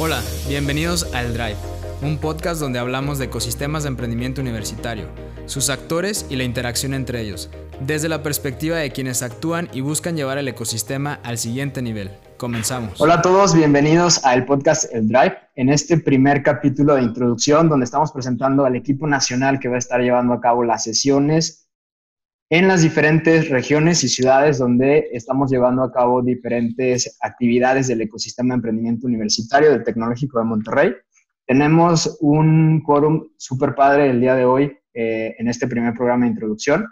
Hola, bienvenidos al Drive, un podcast donde hablamos de ecosistemas de emprendimiento universitario, sus actores y la interacción entre ellos, desde la perspectiva de quienes actúan y buscan llevar el ecosistema al siguiente nivel. Comenzamos. Hola a todos, bienvenidos al podcast El Drive, en este primer capítulo de introducción donde estamos presentando al equipo nacional que va a estar llevando a cabo las sesiones en las diferentes regiones y ciudades donde estamos llevando a cabo diferentes actividades del ecosistema de emprendimiento universitario del Tecnológico de Monterrey. Tenemos un quórum súper padre el día de hoy eh, en este primer programa de introducción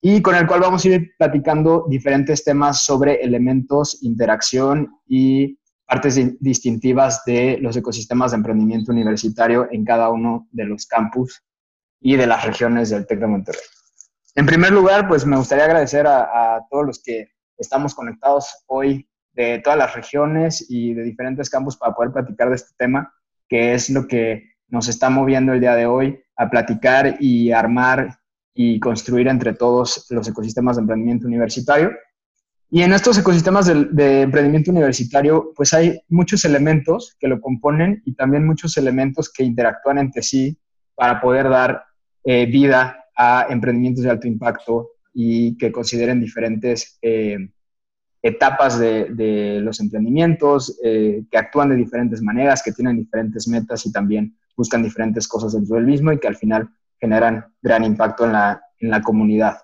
y con el cual vamos a ir platicando diferentes temas sobre elementos, interacción y partes distintivas de los ecosistemas de emprendimiento universitario en cada uno de los campus y de las regiones del TEC de Monterrey. En primer lugar, pues me gustaría agradecer a, todos los que estamos conectados hoy de todas las regiones y de diferentes campos para poder platicar de este tema, que es lo que nos está moviendo el día de hoy a platicar y armar y construir entre todos los ecosistemas de emprendimiento universitario. Y en estos ecosistemas de, emprendimiento universitario, pues hay muchos elementos que lo componen y también muchos elementos que interactúan entre sí para poder dar eh, vida a emprendimientos de alto impacto y que consideren diferentes eh, etapas de, los emprendimientos, eh, que actúan de diferentes maneras, que tienen diferentes metas y también buscan diferentes cosas dentro del mismo y que al final generan gran impacto en la, en la comunidad.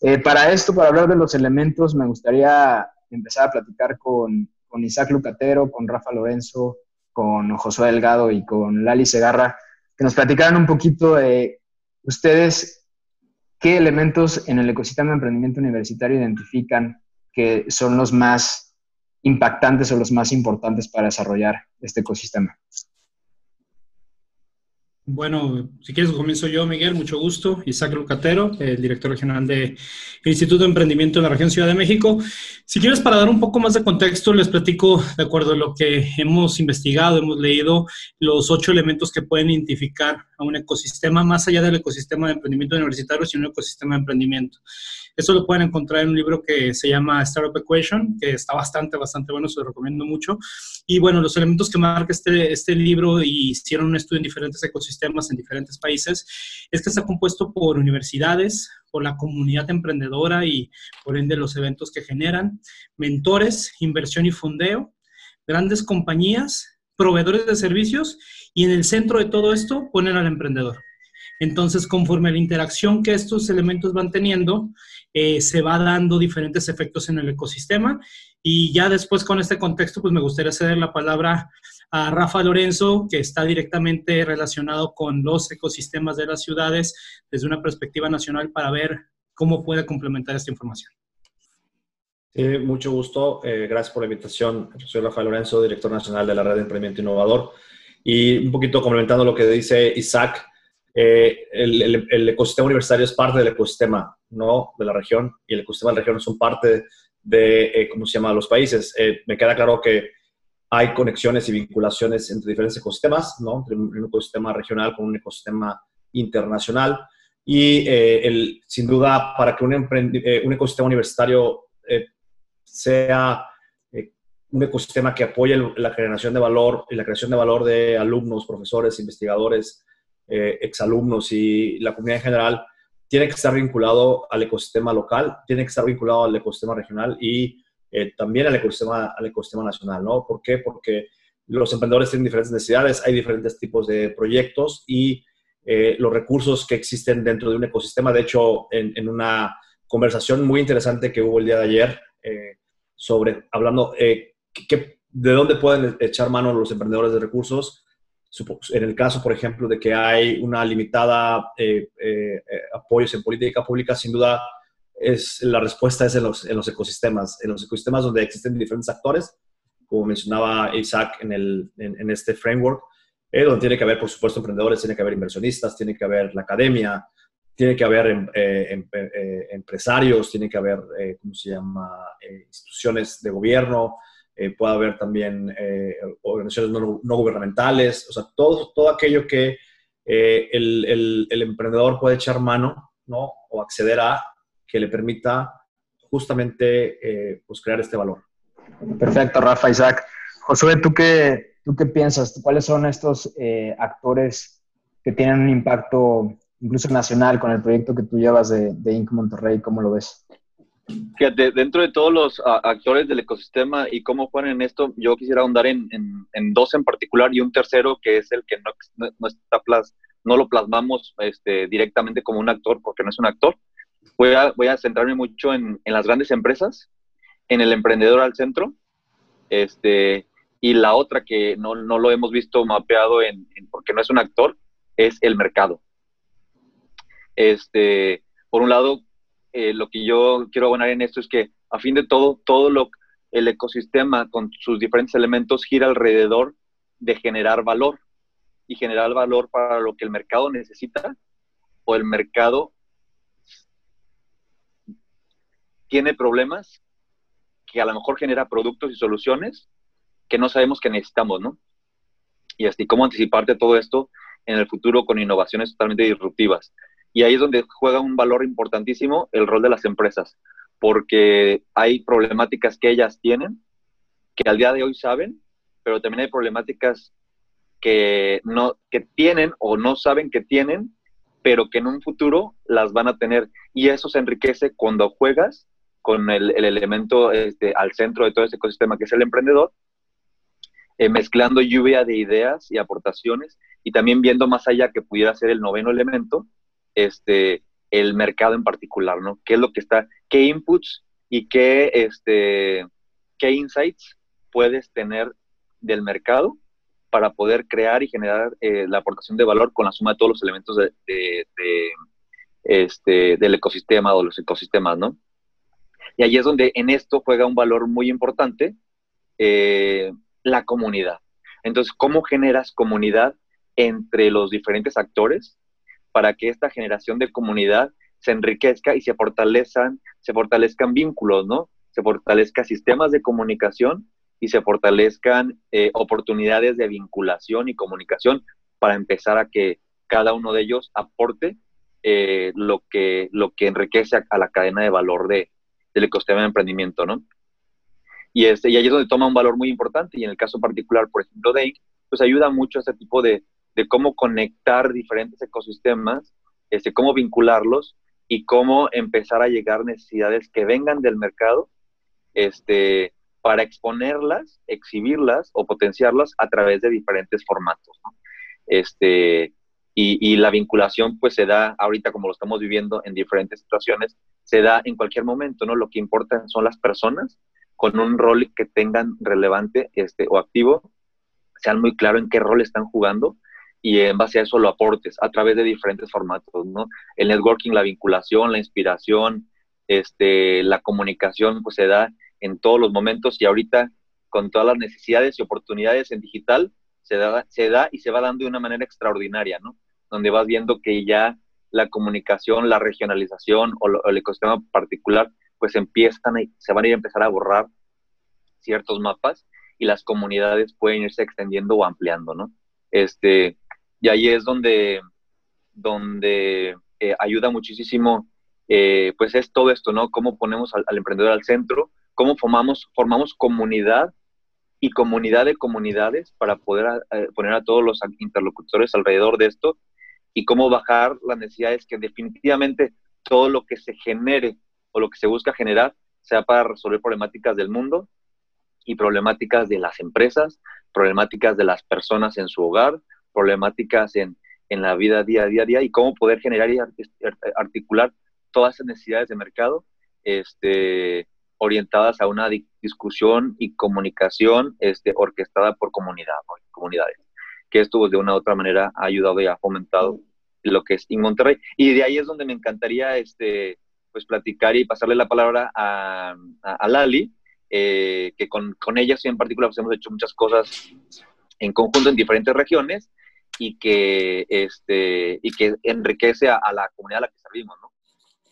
Eh, para esto, para hablar de los elementos, me gustaría empezar a platicar con, con Isaac Lucatero, con Rafa Lorenzo, con Josué Delgado y con Lali Segarra, que nos platicaran un poquito de ustedes ¿Qué elementos en el ecosistema de emprendimiento universitario identifican que son los más impactantes o los más importantes para desarrollar este ecosistema? Bueno, si quieres comienzo yo, Miguel, mucho gusto. Isaac Lucatero, el director regional del Instituto de Emprendimiento de la región Ciudad de México. Si quieres, para dar un poco más de contexto, les platico, de acuerdo a lo que hemos investigado, hemos leído, los ocho elementos que pueden identificar a un ecosistema, más allá del ecosistema de emprendimiento universitario, sino un ecosistema de emprendimiento. Esto lo pueden encontrar en un libro que se llama Startup Equation, que está bastante, bastante bueno, se lo recomiendo mucho. Y bueno, los elementos que marca este, este libro y hicieron un estudio en diferentes ecosistemas en diferentes países, es que está compuesto por universidades, por la comunidad emprendedora y por ende los eventos que generan, mentores, inversión y fondeo, grandes compañías, proveedores de servicios y en el centro de todo esto ponen al emprendedor. Entonces, conforme a la interacción que estos elementos van teniendo, eh, se va dando diferentes efectos en el ecosistema. Y ya después con este contexto, pues me gustaría ceder la palabra a Rafa Lorenzo, que está directamente relacionado con los ecosistemas de las ciudades desde una perspectiva nacional para ver cómo puede complementar esta información. Sí, mucho gusto. Eh, gracias por la invitación. soy Rafa Lorenzo, director nacional de la Red de Emprendimiento Innovador. Y un poquito complementando lo que dice Isaac, eh, el, ecosistema universitario es parte del ecosistema ¿no? de la región y el ecosistema de la región son parte de, eh, ¿cómo se llama?, los países. Eh, me queda claro que hay conexiones y vinculaciones entre diferentes ecosistemas, ¿no? entre un ecosistema regional con un ecosistema internacional. Y el, sin duda, para que un, un ecosistema universitario sea un ecosistema que apoye la generación de valor y la creación de valor de alumnos, profesores, investigadores, eh, exalumnos y la comunidad en general, tiene que estar vinculado al ecosistema local, tiene que estar vinculado al ecosistema regional y eh, también al ecosistema, al ecosistema nacional, ¿no? ¿Por qué? Porque los emprendedores tienen diferentes necesidades, hay diferentes tipos de proyectos y eh, los recursos que existen dentro de un ecosistema. De hecho, en, una conversación muy interesante que hubo el día de ayer sobre, hablando, que, de dónde pueden echar mano los emprendedores de recursos, en el caso, por ejemplo, de que hay una limitada eh, eh, eh, apoyos en política pública, sin duda es, la respuesta es en los, en los, ecosistemas, en los ecosistemas donde existen diferentes actores, como mencionaba Isaac en, el, en, este framework, donde tiene que haber, por supuesto, emprendedores, tiene que haber inversionistas, tiene que haber la academia, tiene que haber em, em, empresarios, tiene que haber, ¿cómo se llama?, instituciones de gobierno, eh, puede haber también eh, organizaciones no, gubernamentales, o sea, todo, todo aquello que eh, el, el, emprendedor puede echar mano, ¿no? O acceder a, que le permita justamente pues crear este valor. Perfecto, Rafa, Isaac. Josué, ¿tú qué, ¿Tú qué piensas? ¿Cuáles son estos eh, actores que tienen un impacto incluso nacional con el proyecto que tú llevas de, de Inc. Monterrey? ¿Cómo lo ves? Fíjate, dentro de todos los actores del ecosistema y cómo juegan en esto, yo quisiera ahondar en, dos en particular y un tercero que es el que no, no, está plas, no lo plasmamos este, directamente como un actor porque no es un actor. Voy a, voy a centrarme mucho en, las grandes empresas, en el emprendedor al centro, este, y la otra que no, no lo hemos visto mapeado en, porque no es un actor, es el mercado. Este, por un lado, eh, lo que yo quiero abonar en esto es que a fin de todo, todo lo, el ecosistema con sus diferentes elementos gira alrededor de generar valor y generar valor para lo que el mercado necesita o el mercado tiene problemas que a lo mejor genera productos y soluciones que no sabemos que necesitamos, ¿no? Y así cómo anticiparte todo esto en el futuro con innovaciones totalmente disruptivas. Y ahí es donde juega un valor importantísimo el rol de las empresas, porque hay problemáticas que ellas tienen, que al día de hoy saben, pero también hay problemáticas que, no, que tienen o no saben que tienen, pero que en un futuro las van a tener. Y eso se enriquece cuando juegas con el, elemento este, al centro de todo ese ecosistema que es el emprendedor, eh, mezclando lluvia de ideas y aportaciones y también viendo más allá que pudiera ser el noveno elemento, este, el mercado en particular, ¿no? ¿Qué es lo que está, qué inputs y qué, este, qué insights puedes tener del mercado para poder crear y generar eh, la aportación de valor con la suma de todos los elementos de, este, del ecosistema o los ecosistemas, ¿no? Y ahí es donde en esto juega un valor muy importante eh, la comunidad. Entonces, ¿cómo generas comunidad entre los diferentes actores para que esta generación de comunidad se enriquezca y se fortalezcan, se fortalezcan vínculos, ¿no? Se fortalezcan sistemas de comunicación y se fortalezcan eh, oportunidades de vinculación y comunicación para empezar a que cada uno de ellos aporte eh, lo, que, lo que enriquece a, la cadena de valor de, del ecosistema de emprendimiento, ¿no? Y, este, y ahí es donde toma un valor muy importante y en el caso particular, por ejemplo, de Inc., pues ayuda mucho a este tipo de, cómo conectar diferentes ecosistemas, este, cómo vincularlos y cómo empezar a llegar necesidades que vengan del mercado este, para exponerlas, exhibirlas o potenciarlas a través de diferentes formatos. Este, y, y, la vinculación pues se da ahorita como lo estamos viviendo en diferentes situaciones, se da en cualquier momento, ¿no? Lo que importa son las personas con un rol que tengan relevante este, o activo, sean muy claros en qué rol están jugando y en base a eso lo aportes a través de diferentes formatos, ¿no? El networking, la vinculación, la inspiración, este, la comunicación, pues se da en todos los momentos y ahorita con todas las necesidades y oportunidades en digital, se da, se da y se va dando de una manera extraordinaria, ¿no? Donde vas viendo que ya la comunicación, la regionalización o, el ecosistema particular, pues empiezan, y se van a ir a empezar a borrar ciertos mapas y las comunidades pueden irse extendiendo o ampliando, ¿no? Este, y ahí es donde, donde eh, ayuda muchísimo, eh, pues es todo esto, ¿no? Cómo ponemos al, emprendedor al centro, cómo formamos, formamos comunidad y comunidad de comunidades para poder eh, poner a todos los interlocutores alrededor de esto y cómo bajar las necesidades que definitivamente todo lo que se genere o lo que se busca generar sea para resolver problemáticas del mundo y problemáticas de las empresas, problemáticas de las personas en su hogar, problemáticas en, en la vida día a día, día y cómo poder generar y articular todas esas necesidades de mercado este, orientadas a una discusión y comunicación este, orquestada por comunidad, comunidades. Que esto pues, de una u otra manera ha ayudado y ha fomentado lo que es en Monterrey. Y de ahí es donde me encantaría este, pues, platicar y pasarle la palabra a, a, Lali, eh, que con, con ella en particular pues, hemos hecho muchas cosas en conjunto en diferentes regiones y que, este, y que enriquece a, la comunidad a la que servimos, ¿no?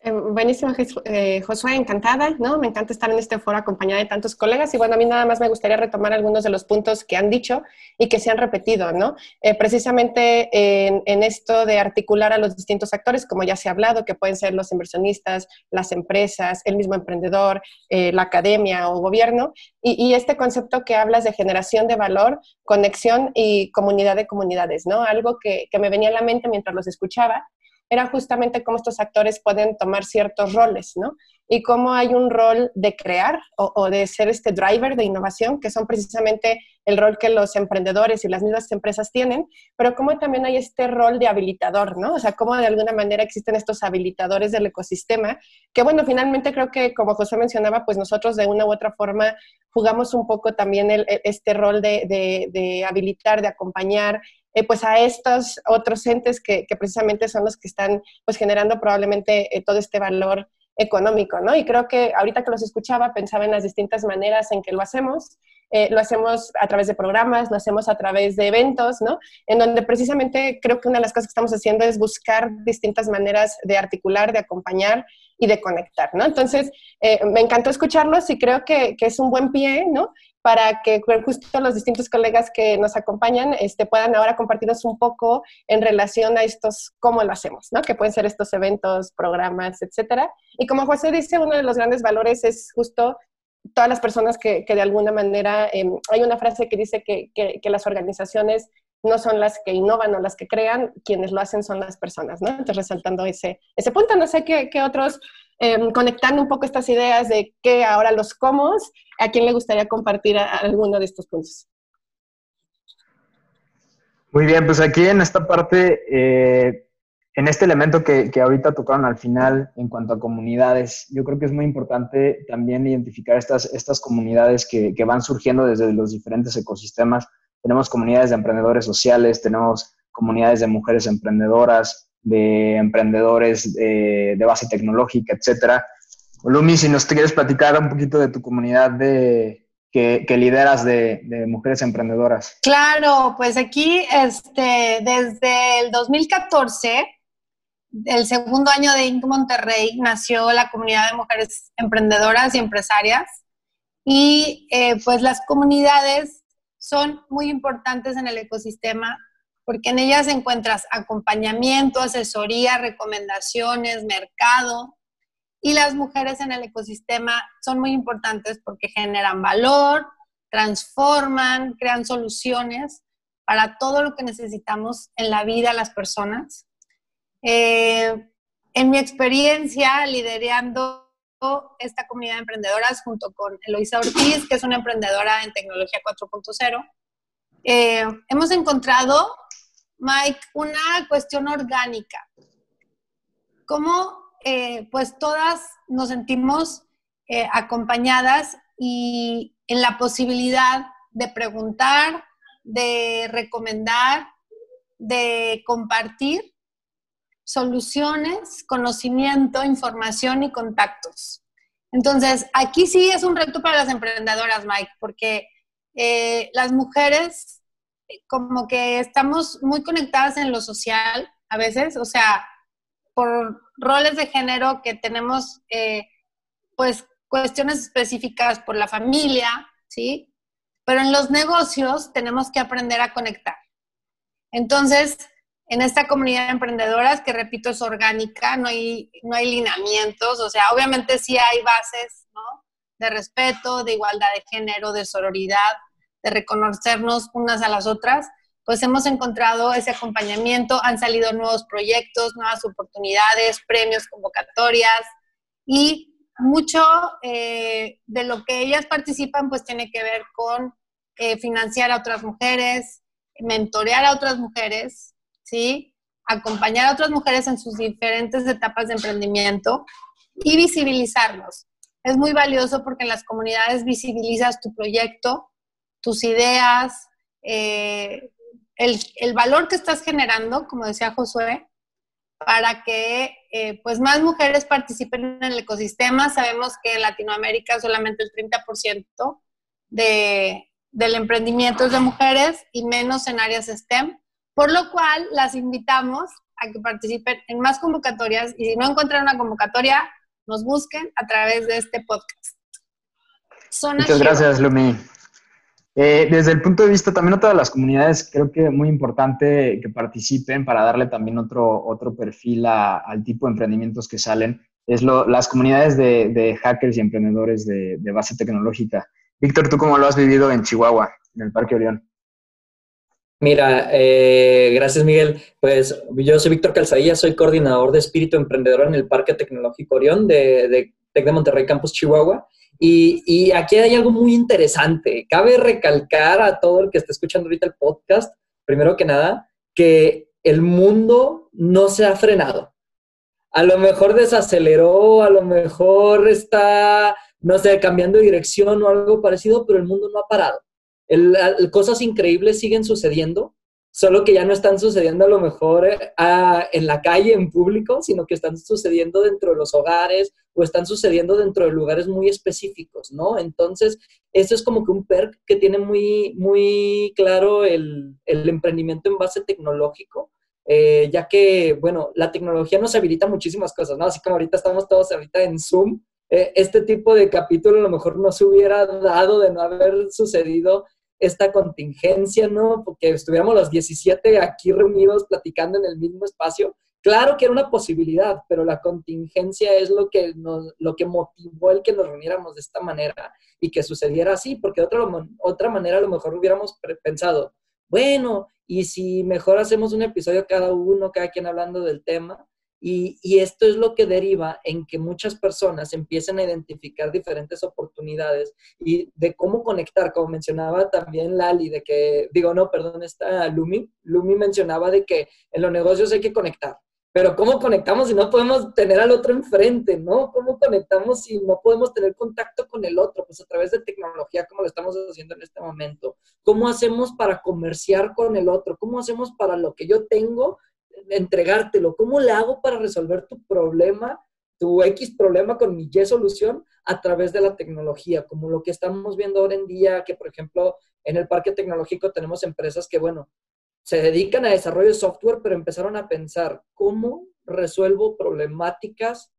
Eh, buenísimo, eh, Josué, encantada, ¿no? Me encanta estar en este foro acompañada de tantos colegas y bueno, a mí nada más me gustaría retomar algunos de los puntos que han dicho y que se han repetido, ¿no? Eh, precisamente en, esto de articular a los distintos actores, como ya se ha hablado, que pueden ser los inversionistas, las empresas, el mismo emprendedor, la academia o gobierno, y, este concepto que hablas de generación de valor, conexión y comunidad de comunidades, ¿no? Algo que me venía a la mente mientras los escuchaba era justamente cómo estos actores pueden tomar ciertos roles, ¿no? Y cómo hay un rol de crear o, de ser este driver de innovación, que son precisamente el rol que los emprendedores y las mismas empresas tienen, pero cómo también hay este rol de habilitador, ¿no? O sea, cómo de alguna manera existen estos habilitadores del ecosistema, que bueno, finalmente creo que como José mencionaba, pues nosotros de una u otra forma jugamos un poco también este rol de, de habilitar, de acompañar, eh, pues a estos otros entes que, precisamente son los que están pues generando probablemente eh, todo este valor económico, ¿no? Y creo que ahorita que los escuchaba pensaba en las distintas maneras en que lo hacemos. Eh, lo hacemos a través de programas, lo hacemos a través de eventos, ¿no? En donde precisamente creo que una de las cosas que estamos haciendo es buscar distintas maneras de articular, de acompañar y de conectar, ¿no? Entonces, me encantó escucharlos y creo que, que, es un buen pie, ¿no? Para que justo los distintos colegas que nos acompañan este, puedan ahora compartirnos un poco en relación a estos, cómo lo hacemos, ¿no? Que pueden ser estos eventos, programas, etcétera. Y como José dice, uno de los grandes valores es justo todas las personas que, que de alguna manera, em, hay una frase que dice que, que, que, las organizaciones no son las que innovan o las que crean, quienes lo hacen son las personas, ¿no? Entonces, resaltando ese, ese punto, no sé qué, qué otros Em, conectando un poco estas ideas de qué ahora los cómo, ¿a quién le gustaría compartir alguno de estos puntos? Muy bien, pues aquí en esta parte, eh, en este elemento que, que, ahorita tocaron al final en cuanto a comunidades, yo creo que es muy importante también identificar estas, estas comunidades que, que van surgiendo desde los diferentes ecosistemas. Tenemos comunidades de emprendedores sociales, tenemos comunidades de mujeres emprendedoras, de emprendedores de, base tecnológica, etcétera. Lumi, si nos quieres platicar un poquito de tu comunidad de, que, lideras de, mujeres emprendedoras. Claro, pues aquí este, desde el 2014, el segundo año de Inc. Monterrey, nació la comunidad de mujeres emprendedoras y empresarias. Y eh, pues las comunidades son muy importantes en el ecosistema porque en ellas encuentras acompañamiento, asesoría, recomendaciones, mercado. Y las mujeres en el ecosistema son muy importantes porque generan valor, transforman, crean soluciones para todo lo que necesitamos en la vida las personas. Eh, en mi experiencia liderando esta comunidad de emprendedoras junto con Eloisa Ortiz, que es una emprendedora en tecnología 4.0, eh, hemos encontrado Mike, una cuestión orgánica. ¿Cómo eh, pues todas nos sentimos eh, acompañadas y en la posibilidad de preguntar, de recomendar, de compartir soluciones, conocimiento, información y contactos. Entonces, aquí sí es un reto para las emprendedoras, Mike, porque eh, las mujeres como que estamos muy conectadas en lo social a veces, o sea, por roles de género que tenemos, eh, pues, cuestiones específicas por la familia, ¿sí? Pero en los negocios tenemos que aprender a conectar. Entonces, en esta comunidad de emprendedoras, que repito, es orgánica, no hay, no hay lineamientos, o sea, obviamente sí hay bases, ¿no? De respeto, de igualdad de género, de sororidad, de reconocernos unas a las otras, pues hemos encontrado ese acompañamiento, han salido nuevos proyectos, nuevas oportunidades, premios, convocatorias y mucho eh, de lo que ellas participan pues tiene que ver con eh, financiar a otras mujeres, mentorear a otras mujeres, ¿sí? acompañar a otras mujeres en sus diferentes etapas de emprendimiento y visibilizarlos. Es muy valioso porque en las comunidades visibilizas tu proyecto, tus ideas, eh, el, valor que estás generando, como decía Josué, para que eh, pues más mujeres participen en el ecosistema. Sabemos que en Latinoamérica solamente el 30% de, del emprendimiento es de mujeres y menos en áreas STEM, por lo cual las invitamos a que participen en más convocatorias y si no encuentran una convocatoria, nos busquen a través de este podcast. Muchas gracias, Lumi. Eh, desde el punto de vista también otra de las comunidades, creo que muy importante que participen para darle también otro, otro perfil al tipo de emprendimientos que salen, es lo, las comunidades de, hackers y emprendedores de, base tecnológica. Víctor, ¿tú cómo lo has vivido en Chihuahua, en el Parque Orión? Mira, eh, gracias Miguel. Pues yo soy Víctor Calzadilla, soy coordinador de Espíritu Emprendedor en el Parque Tecnológico Orión de Tec de Monterrey Campus Chihuahua. Y, aquí hay algo muy interesante. Cabe recalcar a todo el que está escuchando ahorita el podcast, primero que nada, que el mundo no se ha frenado. A lo mejor desaceleró, a lo mejor está, no sé, cambiando de dirección o algo parecido, pero el mundo no ha parado cosas increíbles siguen sucediendo, solo que ya no están sucediendo a lo mejor eh, en la calle, en público, sino que están sucediendo dentro de los hogares o están sucediendo dentro de lugares muy específicos, ¿no? Entonces, eso es como que un perk que tiene muy, muy claro el, emprendimiento en base tecnológico. Eh, ya que, bueno, la tecnología nos habilita muchísimas cosas, ¿no? Así como ahorita estamos todos ahorita en Zoom, eh, este tipo de capítulo a lo mejor no se hubiera dado de no haber sucedido esta contingencia, ¿no? Porque estuviéramos los 17 aquí reunidos platicando en el mismo espacio. Claro que era una posibilidad, pero la contingencia es lo que, nos, lo que motivó el que nos reuniéramos de esta manera y que sucediera así, porque de otra, otra manera a lo mejor hubiéramos pensado, bueno, y si mejor hacemos un episodio cada uno, cada quien hablando del tema, y, esto es lo que deriva en que muchas personas empiecen a identificar diferentes oportunidades y de cómo conectar, como mencionaba también Lali, de que, digo, no, perdón, está Lumi, Lumi mencionaba de que en los negocios hay que conectar, pero ¿cómo conectamos si no podemos tener al otro enfrente, no? ¿Cómo conectamos si no podemos tener contacto con el otro? Pues a través de tecnología, como lo estamos haciendo en este momento. ¿Cómo hacemos para comerciar con el otro? ¿Cómo hacemos para lo que yo tengo? entregártelo. ¿Cómo le hago para resolver tu problema, tu X problema con mi Y solución a través de la tecnología? Como lo que estamos viendo ahora en día, que por ejemplo en el parque tecnológico tenemos empresas que, bueno, se dedican a desarrollo de software, pero empezaron a pensar cómo resuelvo problemáticas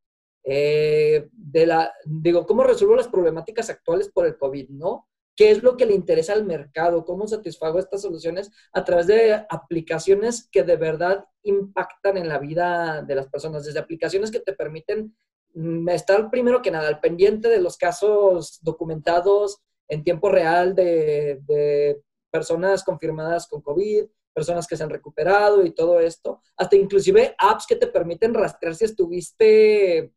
eh, de la, digo, cómo resuelvo las problemáticas actuales por el COVID, ¿no? qué es lo que le interesa al mercado, cómo satisfago estas soluciones a través de aplicaciones que de verdad impactan en la vida de las personas, desde aplicaciones que te permiten mm, estar primero que nada al pendiente de los casos documentados en tiempo real de, personas confirmadas con COVID, personas que se han recuperado y todo esto, hasta inclusive apps que te permiten rastrear si estuviste,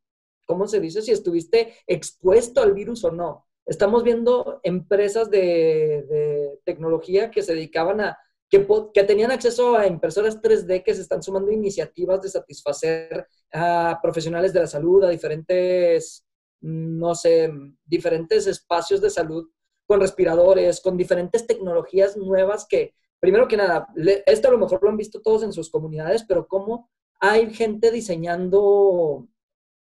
¿cómo se dice? Si estuviste expuesto al virus o no. Estamos viendo empresas de, tecnología que se dedicaban a, que, que, tenían acceso a impresoras 3D que se están sumando iniciativas de satisfacer a profesionales de la salud, a diferentes, no sé, diferentes espacios de salud con respiradores, con diferentes tecnologías nuevas que, primero que nada, esto a lo mejor lo han visto todos en sus comunidades, pero cómo hay gente diseñando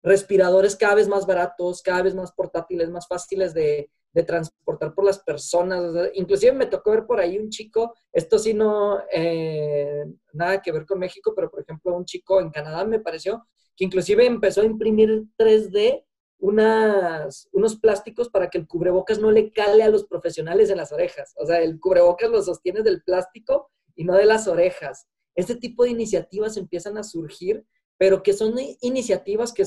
respiradores cada vez más baratos, cada vez más portátiles, más fáciles de, transportar por las personas. inclusive me tocó ver por ahí un chico, esto sí no, eh, nada que ver con México, pero por ejemplo un chico en Canadá me pareció que inclusive empezó a imprimir 3D unas, unos plásticos para que el cubrebocas no le cale a los profesionales en las orejas. O sea, el cubrebocas lo sostiene del plástico y no de las orejas. Este tipo de iniciativas empiezan a surgir pero que son iniciativas que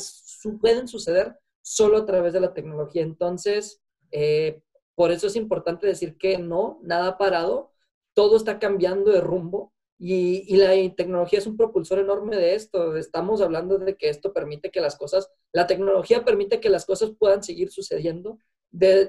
pueden suceder solo a través de la tecnología. Entonces, eh, por eso es importante decir que no, nada parado, todo está cambiando de rumbo y, la tecnología es un propulsor enorme de esto. Estamos hablando de que esto permite que las cosas, la tecnología permite que las cosas puedan seguir sucediendo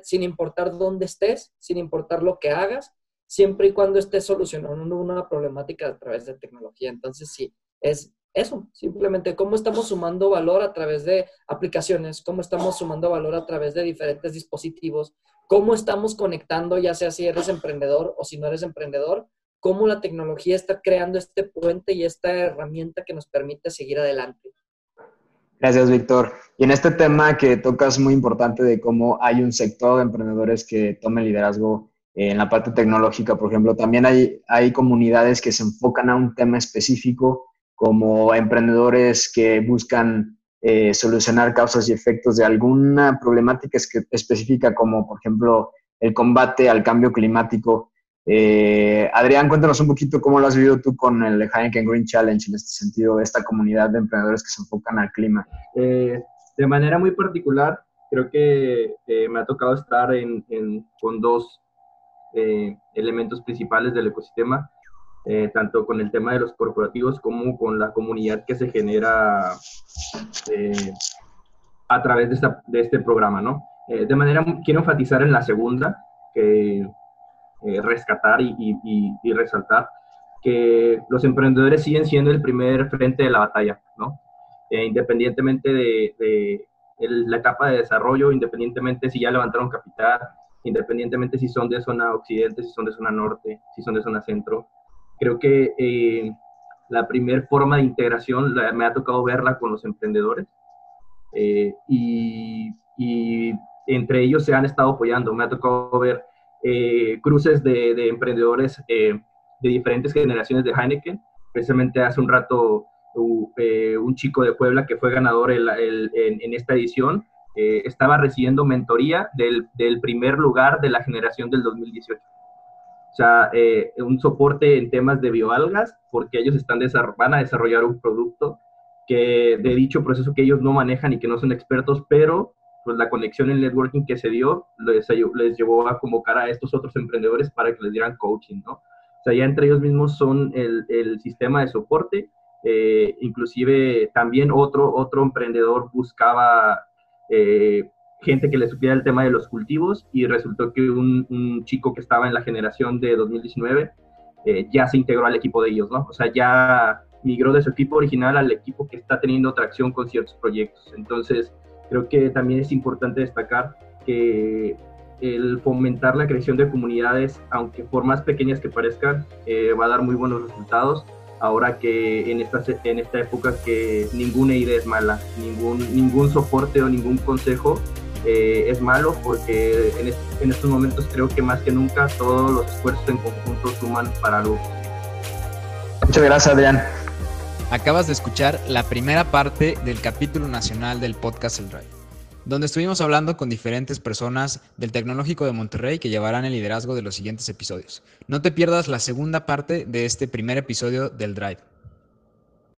sin importar dónde estés, sin importar lo que hagas, siempre y cuando estés solucionando una problemática a través de tecnología. Entonces, sí, es eso, simplemente cómo estamos sumando valor a través de aplicaciones, cómo estamos sumando valor a través de diferentes dispositivos, cómo estamos conectando, ya sea si eres emprendedor o si no eres emprendedor, cómo la tecnología está creando este puente y esta herramienta que nos permite seguir adelante. Gracias, Víctor. Y en este tema que tocas muy importante de cómo hay un sector de emprendedores que tome liderazgo en la parte tecnológica, por ejemplo, también hay, hay comunidades que se enfocan a un tema específico como emprendedores que buscan eh, solucionar causas y efectos de alguna problemática específica, como por ejemplo el combate al cambio climático. Eh, Adrián, cuéntanos un poquito cómo lo has vivido tú con el Heineken Green Challenge en este sentido, esta comunidad de emprendedores que se enfocan al clima. Eh, de manera muy particular, creo que me ha tocado estar en, con dos elementos principales del ecosistema. Eh, tanto con el tema de los corporativos como con la comunidad que se genera eh, a través de, este programa, ¿no? Eh, de manera, quiero enfatizar en la segunda, que rescatar y, resaltar que los emprendedores siguen siendo el primer frente de la batalla, ¿no? independientemente de, la etapa de desarrollo, independientemente si ya levantaron capital, independientemente si son de zona occidente, si son de zona norte, si son de zona centro, Creo que eh, la primera forma de integración me ha tocado verla con los emprendedores eh, y, entre ellos se han estado apoyando. Me ha tocado ver eh, cruces de, emprendedores de diferentes generaciones de Heineken. Precisamente hace un rato un chico de Puebla que fue ganador en, esta edición estaba recibiendo mentoría del, primer lugar de la generación del 2018 o sea, eh, un soporte en temas de bioalgas, porque ellos están van a desarrollar un producto que de dicho proceso que ellos no manejan y que no son expertos, pero pues la conexión el networking que se dio les, les llevó a convocar a estos otros emprendedores para que les dieran coaching, ¿no? O sea, ya entre ellos mismos son el, el sistema de soporte, eh, inclusive también otro, otro emprendedor buscaba eh, gente que le supiera el tema de los cultivos y resultó que un, chico que estaba en la generación de 2019 eh, ya se integró al equipo de ellos, ¿no? O sea, ya migró de su equipo original al equipo que está teniendo tracción con ciertos proyectos. Entonces, creo que también es importante destacar que el fomentar la creación de comunidades, aunque por más pequeñas que parezcan, eh, va a dar muy buenos resultados. Ahora que en esta, en esta época que ninguna idea es mala, ningún, ningún soporte o ningún consejo eh, es malo porque en, estos momentos creo que más que nunca todos los esfuerzos en conjunto suman para algo. Muchas gracias, Adrián. Acabas de escuchar la primera parte del capítulo nacional del podcast El Drive, donde estuvimos hablando con diferentes personas del Tecnológico de Monterrey que llevarán el liderazgo de los siguientes episodios. No te pierdas la segunda parte de este primer episodio del Drive.